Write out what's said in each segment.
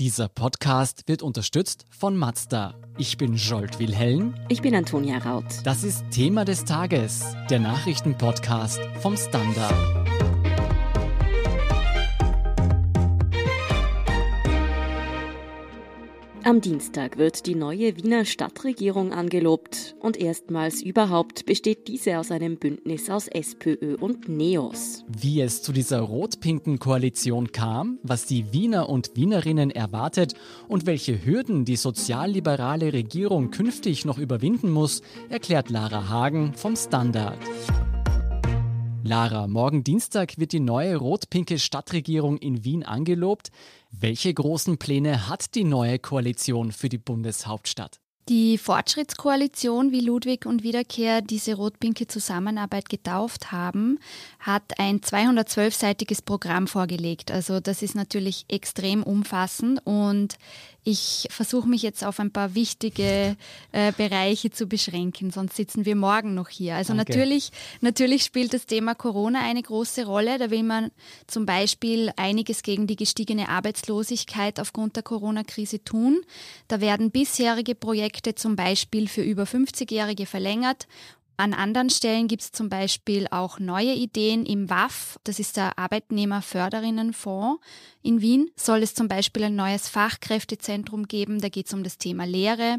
Dieser Podcast wird unterstützt von Mazda. Ich bin Jolt Wilhelm. Ich bin Antonia Raut. Das ist Thema des Tages, der Nachrichtenpodcast vom Standard. Am Dienstag wird die neue Wiener Stadtregierung angelobt und erstmals überhaupt besteht diese aus einem Bündnis aus SPÖ und NEOS. Wie es zu dieser rot-pinken Koalition kam, was die Wiener und Wienerinnen erwartet und welche Hürden die sozialliberale Regierung künftig noch überwinden muss, erklärt Lara Hagen vom Standard. Lara, morgen Dienstag wird die neue rot-pinke Stadtregierung in Wien angelobt. Welche großen Pläne hat die neue Koalition für die Bundeshauptstadt? Die Fortschrittskoalition, wie Ludwig und Wiederkehr diese rot-pinke Zusammenarbeit getauft haben, hat ein 212-seitiges Programm vorgelegt. Also das ist natürlich extrem umfassend und ich versuche mich jetzt auf ein paar wichtige äh, Bereiche zu beschränken, sonst sitzen wir morgen noch hier. Also Danke. natürlich, natürlich spielt das Thema Corona eine große Rolle. Da will man zum Beispiel einiges gegen die gestiegene Arbeitslosigkeit aufgrund der Corona-Krise tun. Da werden bisherige Projekte zum Beispiel für über 50-Jährige verlängert an anderen Stellen gibt es zum Beispiel auch neue Ideen. Im WAF, das ist der Arbeitnehmerförderinnenfonds in Wien, soll es zum Beispiel ein neues Fachkräftezentrum geben. Da geht es um das Thema Lehre.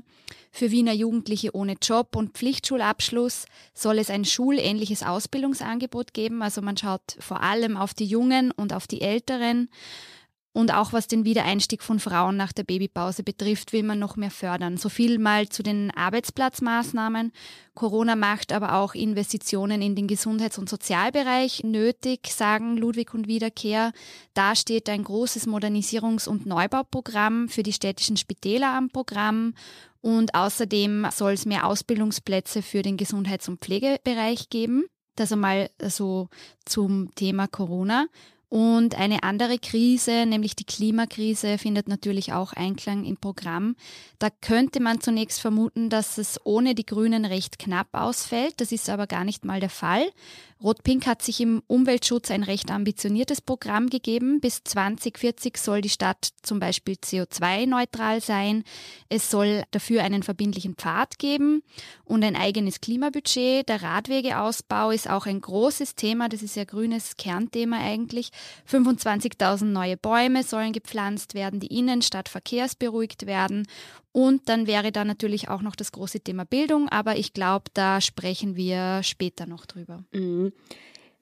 Für Wiener Jugendliche ohne Job und Pflichtschulabschluss soll es ein schulähnliches Ausbildungsangebot geben. Also man schaut vor allem auf die Jungen und auf die Älteren. Und auch was den Wiedereinstieg von Frauen nach der Babypause betrifft, will man noch mehr fördern. So viel mal zu den Arbeitsplatzmaßnahmen. Corona macht aber auch Investitionen in den Gesundheits- und Sozialbereich nötig, sagen Ludwig und Wiederkehr. Da steht ein großes Modernisierungs- und Neubauprogramm für die städtischen Spitäler am Programm. Und außerdem soll es mehr Ausbildungsplätze für den Gesundheits- und Pflegebereich geben. Das einmal so zum Thema Corona. Und eine andere Krise, nämlich die Klimakrise, findet natürlich auch Einklang im Programm. Da könnte man zunächst vermuten, dass es ohne die Grünen recht knapp ausfällt. Das ist aber gar nicht mal der Fall. Rot-Pink hat sich im Umweltschutz ein recht ambitioniertes Programm gegeben. Bis 2040 soll die Stadt zum Beispiel CO2-neutral sein. Es soll dafür einen verbindlichen Pfad geben und ein eigenes Klimabudget. Der Radwegeausbau ist auch ein großes Thema. Das ist ja grünes Kernthema eigentlich. 25.000 neue Bäume sollen gepflanzt werden. Die Innenstadt verkehrsberuhigt werden. Und dann wäre da natürlich auch noch das große Thema Bildung. Aber ich glaube, da sprechen wir später noch drüber. Mhm.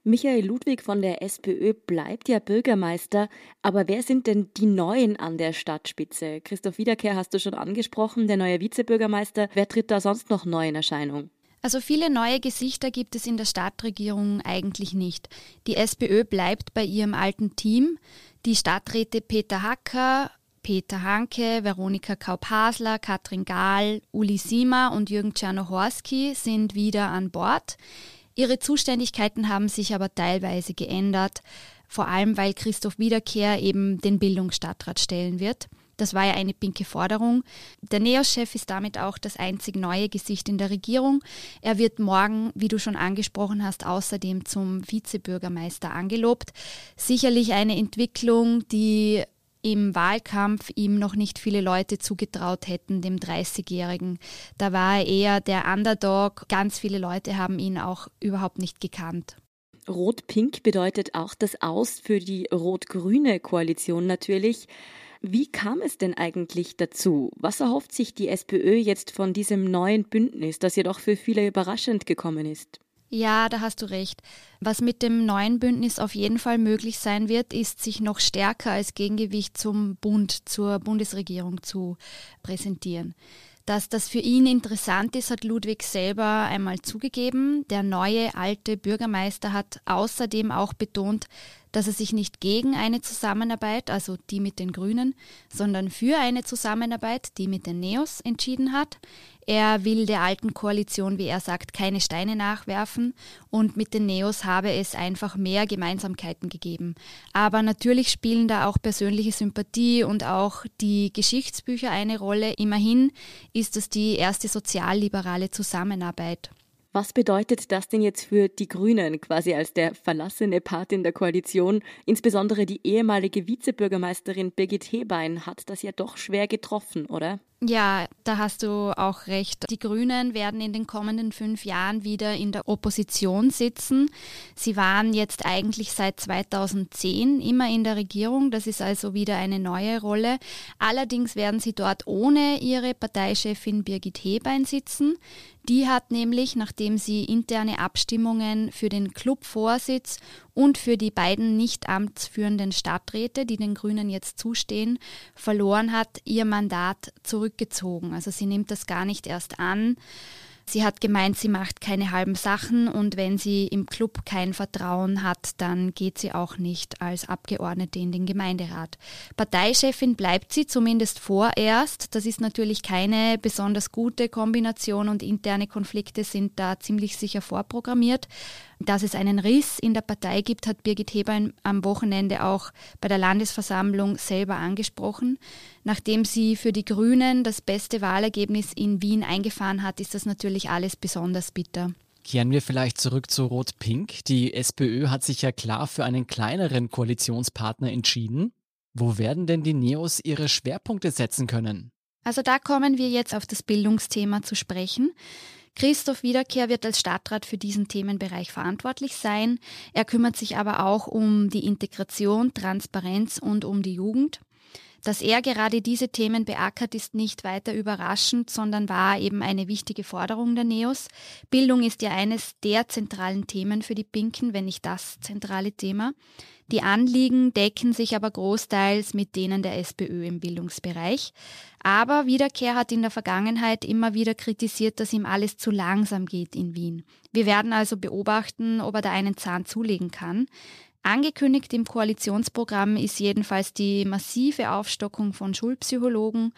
Michael Ludwig von der SPÖ bleibt ja Bürgermeister, aber wer sind denn die Neuen an der Stadtspitze? Christoph Wiederkehr hast du schon angesprochen, der neue Vizebürgermeister. Wer tritt da sonst noch neu in Erscheinung? Also viele neue Gesichter gibt es in der Stadtregierung eigentlich nicht. Die SPÖ bleibt bei ihrem alten Team. Die Stadträte Peter Hacker, Peter Hanke, Veronika Kaup-Hasler, Katrin Gahl, Uli Sima und Jürgen Czernohorski sind wieder an Bord. Ihre Zuständigkeiten haben sich aber teilweise geändert, vor allem weil Christoph Wiederkehr eben den Bildungsstadtrat stellen wird. Das war ja eine pinke Forderung. Der NEOS-Chef ist damit auch das einzig neue Gesicht in der Regierung. Er wird morgen, wie du schon angesprochen hast, außerdem zum Vizebürgermeister angelobt. Sicherlich eine Entwicklung, die im Wahlkampf ihm noch nicht viele Leute zugetraut hätten, dem 30-Jährigen. Da war er eher der Underdog. Ganz viele Leute haben ihn auch überhaupt nicht gekannt. Rot-Pink bedeutet auch das Aus für die rot-grüne Koalition natürlich. Wie kam es denn eigentlich dazu? Was erhofft sich die SPÖ jetzt von diesem neuen Bündnis, das jedoch für viele überraschend gekommen ist? Ja, da hast du recht. Was mit dem neuen Bündnis auf jeden Fall möglich sein wird, ist, sich noch stärker als Gegengewicht zum Bund, zur Bundesregierung zu präsentieren. Dass das für ihn interessant ist, hat Ludwig selber einmal zugegeben. Der neue alte Bürgermeister hat außerdem auch betont, dass er sich nicht gegen eine Zusammenarbeit, also die mit den Grünen, sondern für eine Zusammenarbeit, die mit den Neos, entschieden hat. Er will der alten Koalition, wie er sagt, keine Steine nachwerfen und mit den Neos habe es einfach mehr Gemeinsamkeiten gegeben. Aber natürlich spielen da auch persönliche Sympathie und auch die Geschichtsbücher eine Rolle. Immerhin ist es die erste sozialliberale Zusammenarbeit. Was bedeutet das denn jetzt für die Grünen, quasi als der verlassene Part in der Koalition? Insbesondere die ehemalige Vizebürgermeisterin Birgit Hebein hat das ja doch schwer getroffen, oder? Ja, da hast du auch recht. Die Grünen werden in den kommenden fünf Jahren wieder in der Opposition sitzen. Sie waren jetzt eigentlich seit 2010 immer in der Regierung. Das ist also wieder eine neue Rolle. Allerdings werden sie dort ohne ihre Parteichefin Birgit Hebein sitzen. Die hat nämlich, nachdem sie interne Abstimmungen für den Clubvorsitz und für die beiden nicht amtsführenden Stadträte, die den Grünen jetzt zustehen, verloren hat, ihr Mandat zurückgezogen. Also sie nimmt das gar nicht erst an. Sie hat gemeint, sie macht keine halben Sachen und wenn sie im Club kein Vertrauen hat, dann geht sie auch nicht als Abgeordnete in den Gemeinderat. Parteichefin bleibt sie zumindest vorerst. Das ist natürlich keine besonders gute Kombination und interne Konflikte sind da ziemlich sicher vorprogrammiert. Dass es einen Riss in der Partei gibt, hat Birgit Heber am Wochenende auch bei der Landesversammlung selber angesprochen. Nachdem sie für die Grünen das beste Wahlergebnis in Wien eingefahren hat, ist das natürlich alles besonders bitter. Kehren wir vielleicht zurück zu Rot-Pink. Die SPÖ hat sich ja klar für einen kleineren Koalitionspartner entschieden. Wo werden denn die Neos ihre Schwerpunkte setzen können? Also da kommen wir jetzt auf das Bildungsthema zu sprechen. Christoph Wiederkehr wird als Stadtrat für diesen Themenbereich verantwortlich sein. Er kümmert sich aber auch um die Integration, Transparenz und um die Jugend. Dass er gerade diese Themen beackert, ist nicht weiter überraschend, sondern war eben eine wichtige Forderung der NEOS. Bildung ist ja eines der zentralen Themen für die Pinken, wenn nicht das zentrale Thema. Die Anliegen decken sich aber großteils mit denen der SPÖ im Bildungsbereich. Aber Wiederkehr hat in der Vergangenheit immer wieder kritisiert, dass ihm alles zu langsam geht in Wien. Wir werden also beobachten, ob er da einen Zahn zulegen kann. Angekündigt im Koalitionsprogramm ist jedenfalls die massive Aufstockung von Schulpsychologen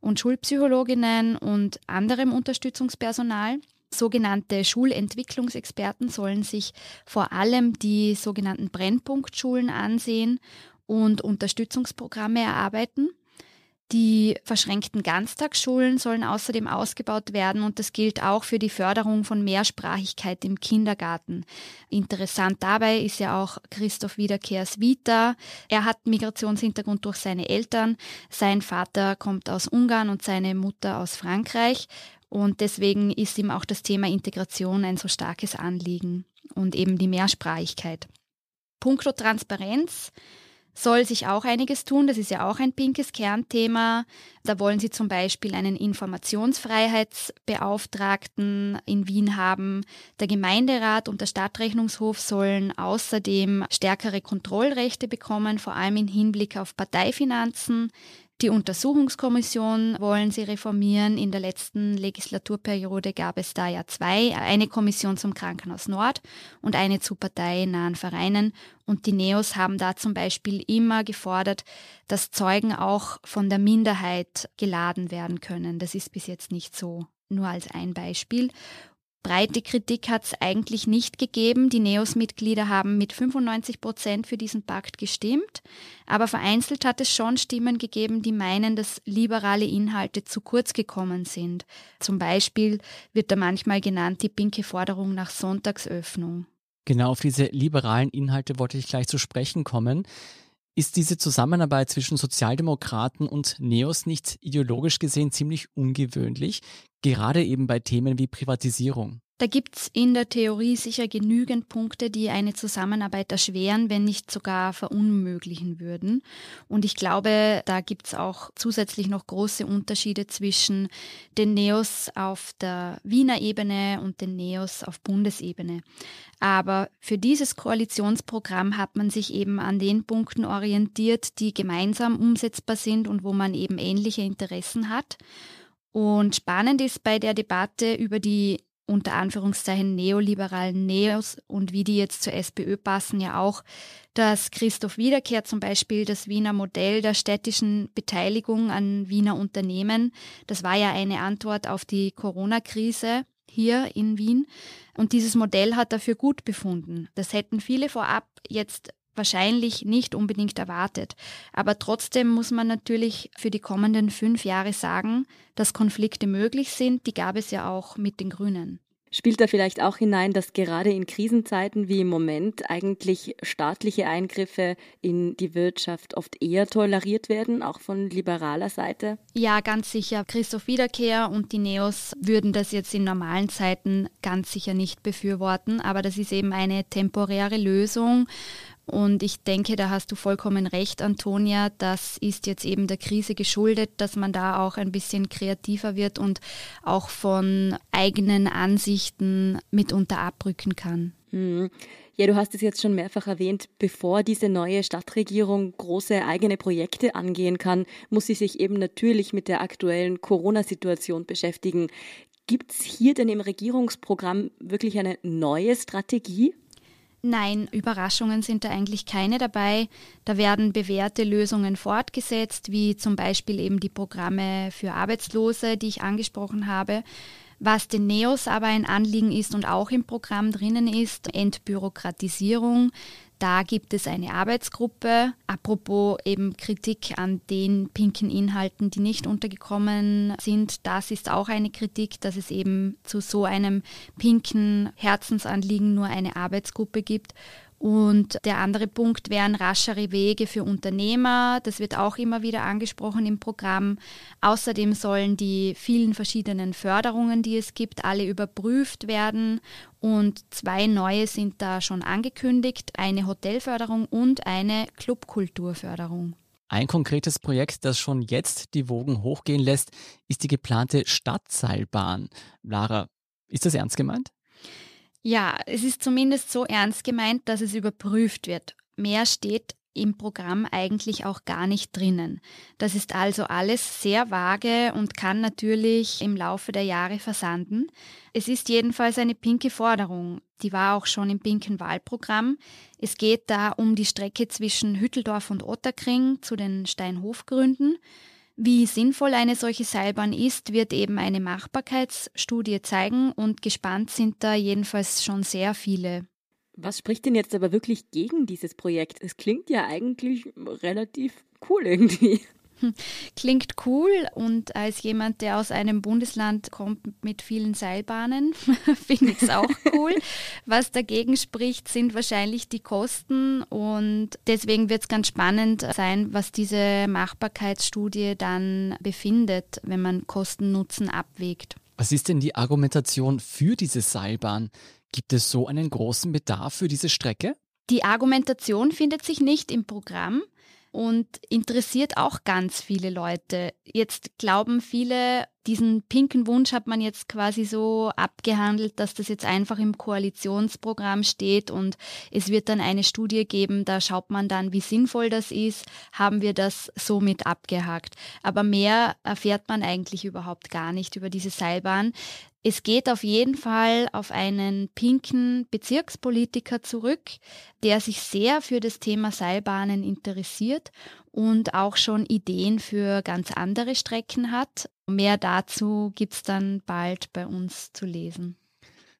und Schulpsychologinnen und anderem Unterstützungspersonal. Sogenannte Schulentwicklungsexperten sollen sich vor allem die sogenannten Brennpunktschulen ansehen und Unterstützungsprogramme erarbeiten. Die verschränkten Ganztagsschulen sollen außerdem ausgebaut werden und das gilt auch für die Förderung von Mehrsprachigkeit im Kindergarten. Interessant dabei ist ja auch Christoph Wiederkehrs Vita. Er hat Migrationshintergrund durch seine Eltern. Sein Vater kommt aus Ungarn und seine Mutter aus Frankreich. Und deswegen ist ihm auch das Thema Integration ein so starkes Anliegen und eben die Mehrsprachigkeit. Punkto Transparenz soll sich auch einiges tun. Das ist ja auch ein pinkes Kernthema. Da wollen sie zum Beispiel einen Informationsfreiheitsbeauftragten in Wien haben. Der Gemeinderat und der Stadtrechnungshof sollen außerdem stärkere Kontrollrechte bekommen, vor allem im Hinblick auf Parteifinanzen. Die Untersuchungskommission wollen sie reformieren. In der letzten Legislaturperiode gab es da ja zwei. Eine Kommission zum Krankenhaus Nord und eine zu parteinahen Vereinen. Und die Neos haben da zum Beispiel immer gefordert, dass Zeugen auch von der Minderheit geladen werden können. Das ist bis jetzt nicht so. Nur als ein Beispiel. Breite Kritik hat es eigentlich nicht gegeben. Die NEOS-Mitglieder haben mit 95 Prozent für diesen Pakt gestimmt. Aber vereinzelt hat es schon Stimmen gegeben, die meinen, dass liberale Inhalte zu kurz gekommen sind. Zum Beispiel wird da manchmal genannt die pinke Forderung nach Sonntagsöffnung. Genau auf diese liberalen Inhalte wollte ich gleich zu sprechen kommen. Ist diese Zusammenarbeit zwischen Sozialdemokraten und Neos nicht ideologisch gesehen ziemlich ungewöhnlich, gerade eben bei Themen wie Privatisierung? Da gibt's in der Theorie sicher genügend Punkte, die eine Zusammenarbeit erschweren, wenn nicht sogar verunmöglichen würden. Und ich glaube, da gibt's auch zusätzlich noch große Unterschiede zwischen den Neos auf der Wiener Ebene und den Neos auf Bundesebene. Aber für dieses Koalitionsprogramm hat man sich eben an den Punkten orientiert, die gemeinsam umsetzbar sind und wo man eben ähnliche Interessen hat. Und spannend ist bei der Debatte über die unter Anführungszeichen neoliberalen Neos und wie die jetzt zur SPÖ passen, ja auch, dass Christoph Wiederkehr zum Beispiel das Wiener Modell der städtischen Beteiligung an Wiener Unternehmen, das war ja eine Antwort auf die Corona-Krise hier in Wien. Und dieses Modell hat dafür gut befunden. Das hätten viele vorab jetzt wahrscheinlich nicht unbedingt erwartet. Aber trotzdem muss man natürlich für die kommenden fünf Jahre sagen, dass Konflikte möglich sind. Die gab es ja auch mit den Grünen. Spielt da vielleicht auch hinein, dass gerade in Krisenzeiten wie im Moment eigentlich staatliche Eingriffe in die Wirtschaft oft eher toleriert werden, auch von liberaler Seite? Ja, ganz sicher. Christoph Wiederkehr und die Neos würden das jetzt in normalen Zeiten ganz sicher nicht befürworten, aber das ist eben eine temporäre Lösung und ich denke, da hast du vollkommen recht, Antonia. Das ist jetzt eben der Krise geschuldet, dass man da auch ein bisschen kreativer wird und auch von eigenen Ansichten mitunter abrücken kann. Hm. Ja, du hast es jetzt schon mehrfach erwähnt, bevor diese neue Stadtregierung große eigene Projekte angehen kann, muss sie sich eben natürlich mit der aktuellen Corona-Situation beschäftigen. Gibt es hier denn im Regierungsprogramm wirklich eine neue Strategie? Nein, Überraschungen sind da eigentlich keine dabei. Da werden bewährte Lösungen fortgesetzt, wie zum Beispiel eben die Programme für Arbeitslose, die ich angesprochen habe. Was den Neos aber ein Anliegen ist und auch im Programm drinnen ist, Entbürokratisierung. Da gibt es eine Arbeitsgruppe. Apropos eben Kritik an den pinken Inhalten, die nicht untergekommen sind. Das ist auch eine Kritik, dass es eben zu so einem pinken Herzensanliegen nur eine Arbeitsgruppe gibt. Und der andere Punkt wären raschere Wege für Unternehmer. Das wird auch immer wieder angesprochen im Programm. Außerdem sollen die vielen verschiedenen Förderungen, die es gibt, alle überprüft werden. Und zwei neue sind da schon angekündigt. Eine Hotelförderung und eine Clubkulturförderung. Ein konkretes Projekt, das schon jetzt die Wogen hochgehen lässt, ist die geplante Stadtseilbahn. Lara, ist das ernst gemeint? Ja, es ist zumindest so ernst gemeint, dass es überprüft wird. Mehr steht im Programm eigentlich auch gar nicht drinnen. Das ist also alles sehr vage und kann natürlich im Laufe der Jahre versanden. Es ist jedenfalls eine pinke Forderung. Die war auch schon im pinken Wahlprogramm. Es geht da um die Strecke zwischen Hütteldorf und Otterkring zu den Steinhofgründen. Wie sinnvoll eine solche Seilbahn ist, wird eben eine Machbarkeitsstudie zeigen und gespannt sind da jedenfalls schon sehr viele. Was spricht denn jetzt aber wirklich gegen dieses Projekt? Es klingt ja eigentlich relativ cool irgendwie. Klingt cool und als jemand, der aus einem Bundesland kommt mit vielen Seilbahnen, finde ich es auch cool. Was dagegen spricht, sind wahrscheinlich die Kosten und deswegen wird es ganz spannend sein, was diese Machbarkeitsstudie dann befindet, wenn man Kosten-Nutzen abwägt. Was ist denn die Argumentation für diese Seilbahn? Gibt es so einen großen Bedarf für diese Strecke? Die Argumentation findet sich nicht im Programm und interessiert auch ganz viele Leute. Jetzt glauben viele, diesen pinken Wunsch hat man jetzt quasi so abgehandelt, dass das jetzt einfach im Koalitionsprogramm steht und es wird dann eine Studie geben, da schaut man dann, wie sinnvoll das ist, haben wir das somit abgehakt. Aber mehr erfährt man eigentlich überhaupt gar nicht über diese Seilbahn. Es geht auf jeden Fall auf einen pinken Bezirkspolitiker zurück, der sich sehr für das Thema Seilbahnen interessiert und auch schon Ideen für ganz andere Strecken hat. Mehr dazu gibt es dann bald bei uns zu lesen.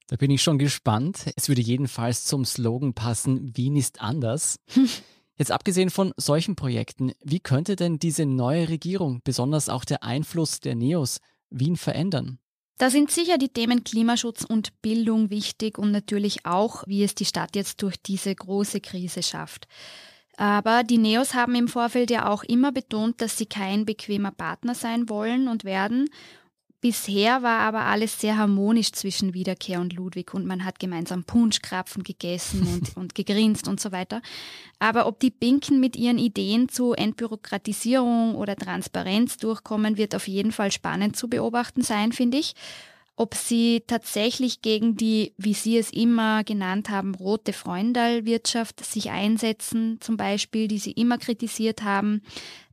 Da bin ich schon gespannt. Es würde jedenfalls zum Slogan passen, Wien ist anders. Jetzt abgesehen von solchen Projekten, wie könnte denn diese neue Regierung, besonders auch der Einfluss der Neos, Wien verändern? Da sind sicher die Themen Klimaschutz und Bildung wichtig und natürlich auch, wie es die Stadt jetzt durch diese große Krise schafft. Aber die Neos haben im Vorfeld ja auch immer betont, dass sie kein bequemer Partner sein wollen und werden Bisher war aber alles sehr harmonisch zwischen Wiederkehr und Ludwig und man hat gemeinsam Punschkrapfen gegessen und, und gegrinst und so weiter. Aber ob die Binken mit ihren Ideen zu Entbürokratisierung oder Transparenz durchkommen, wird auf jeden Fall spannend zu beobachten sein, finde ich. Ob sie tatsächlich gegen die, wie Sie es immer genannt haben, rote Freundalwirtschaft sich einsetzen, zum Beispiel, die Sie immer kritisiert haben,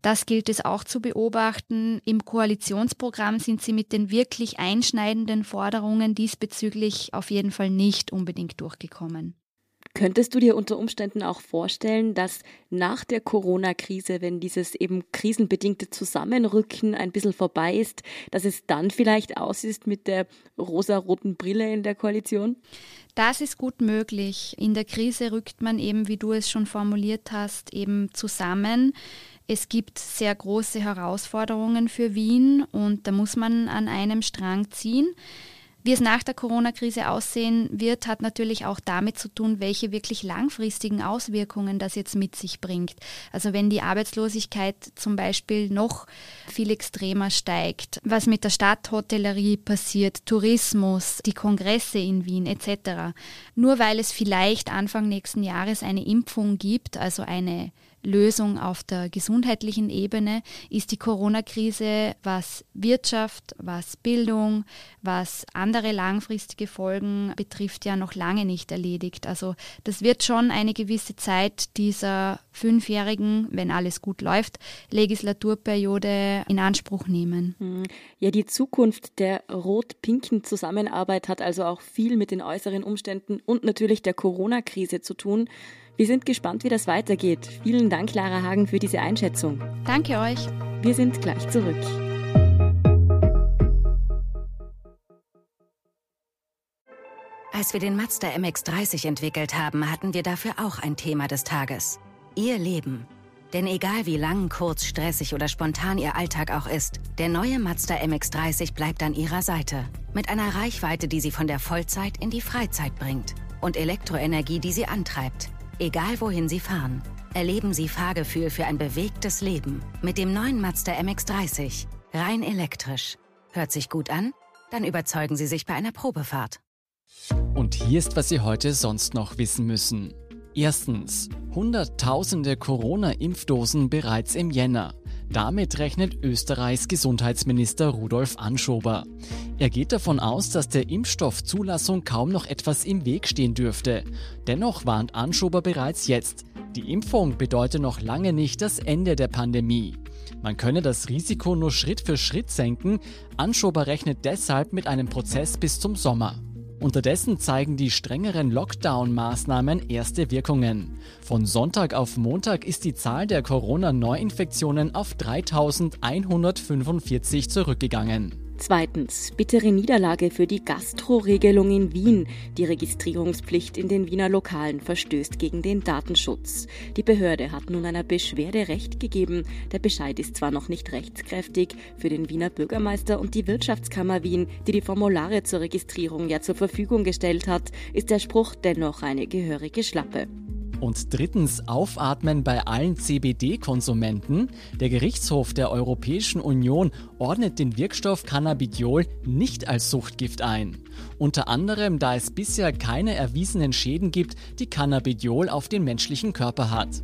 das gilt es auch zu beobachten. Im Koalitionsprogramm sind Sie mit den wirklich einschneidenden Forderungen diesbezüglich auf jeden Fall nicht unbedingt durchgekommen. Könntest du dir unter Umständen auch vorstellen, dass nach der Corona-Krise, wenn dieses eben krisenbedingte Zusammenrücken ein bisschen vorbei ist, dass es dann vielleicht aus ist mit der rosa-roten Brille in der Koalition? Das ist gut möglich. In der Krise rückt man eben, wie du es schon formuliert hast, eben zusammen. Es gibt sehr große Herausforderungen für Wien und da muss man an einem Strang ziehen. Wie es nach der Corona-Krise aussehen wird, hat natürlich auch damit zu tun, welche wirklich langfristigen Auswirkungen das jetzt mit sich bringt. Also wenn die Arbeitslosigkeit zum Beispiel noch viel extremer steigt, was mit der Stadthotellerie passiert, Tourismus, die Kongresse in Wien etc. Nur weil es vielleicht Anfang nächsten Jahres eine Impfung gibt, also eine Lösung auf der gesundheitlichen Ebene ist die Corona-Krise, was Wirtschaft, was Bildung, was andere langfristige Folgen betrifft, ja noch lange nicht erledigt. Also das wird schon eine gewisse Zeit dieser fünfjährigen, wenn alles gut läuft, Legislaturperiode in Anspruch nehmen. Hm. Ja, die Zukunft der rot-pinken Zusammenarbeit hat also auch viel mit den äußeren Umständen und natürlich der Corona-Krise zu tun. Wir sind gespannt, wie das weitergeht. Vielen Dank, Lara Hagen, für diese Einschätzung. Danke euch. Wir sind gleich zurück. Als wir den Mazda MX30 entwickelt haben, hatten wir dafür auch ein Thema des Tages. Ihr Leben. Denn egal wie lang, kurz, stressig oder spontan Ihr Alltag auch ist, der neue Mazda MX30 bleibt an Ihrer Seite. Mit einer Reichweite, die Sie von der Vollzeit in die Freizeit bringt. Und Elektroenergie, die Sie antreibt. Egal wohin Sie fahren, erleben Sie Fahrgefühl für ein bewegtes Leben mit dem neuen Mazda MX30. Rein elektrisch. Hört sich gut an? Dann überzeugen Sie sich bei einer Probefahrt. Und hier ist, was Sie heute sonst noch wissen müssen. Erstens. Hunderttausende Corona-Impfdosen bereits im Jänner. Damit rechnet Österreichs Gesundheitsminister Rudolf Anschober. Er geht davon aus, dass der Impfstoffzulassung kaum noch etwas im Weg stehen dürfte. Dennoch warnt Anschober bereits jetzt. Die Impfung bedeutet noch lange nicht das Ende der Pandemie. Man könne das Risiko nur Schritt für Schritt senken. Anschober rechnet deshalb mit einem Prozess bis zum Sommer. Unterdessen zeigen die strengeren Lockdown-Maßnahmen erste Wirkungen. Von Sonntag auf Montag ist die Zahl der Corona-Neuinfektionen auf 3145 zurückgegangen. Zweitens, bittere Niederlage für die Gastro-Regelung in Wien. Die Registrierungspflicht in den Wiener Lokalen verstößt gegen den Datenschutz. Die Behörde hat nun einer Beschwerde Recht gegeben. Der Bescheid ist zwar noch nicht rechtskräftig, für den Wiener Bürgermeister und die Wirtschaftskammer Wien, die die Formulare zur Registrierung ja zur Verfügung gestellt hat, ist der Spruch dennoch eine gehörige Schlappe. Und drittens aufatmen bei allen CBD-Konsumenten. Der Gerichtshof der Europäischen Union ordnet den Wirkstoff Cannabidiol nicht als Suchtgift ein. Unter anderem, da es bisher keine erwiesenen Schäden gibt, die Cannabidiol auf den menschlichen Körper hat.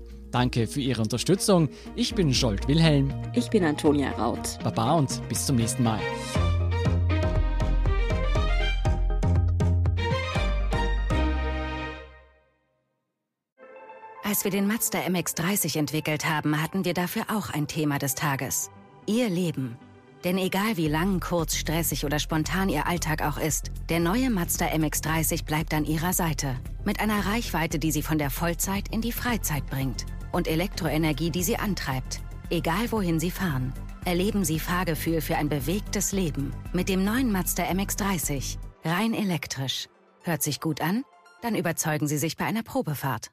Danke für Ihre Unterstützung. Ich bin Scholt Wilhelm. Ich bin Antonia Raut. Baba und bis zum nächsten Mal. Als wir den Mazda MX30 entwickelt haben, hatten wir dafür auch ein Thema des Tages. Ihr Leben. Denn egal wie lang, kurz, stressig oder spontan Ihr Alltag auch ist, der neue Mazda MX30 bleibt an Ihrer Seite. Mit einer Reichweite, die Sie von der Vollzeit in die Freizeit bringt und Elektroenergie, die sie antreibt. Egal wohin sie fahren, erleben sie Fahrgefühl für ein bewegtes Leben mit dem neuen Mazda MX30. Rein elektrisch. Hört sich gut an? Dann überzeugen Sie sich bei einer Probefahrt.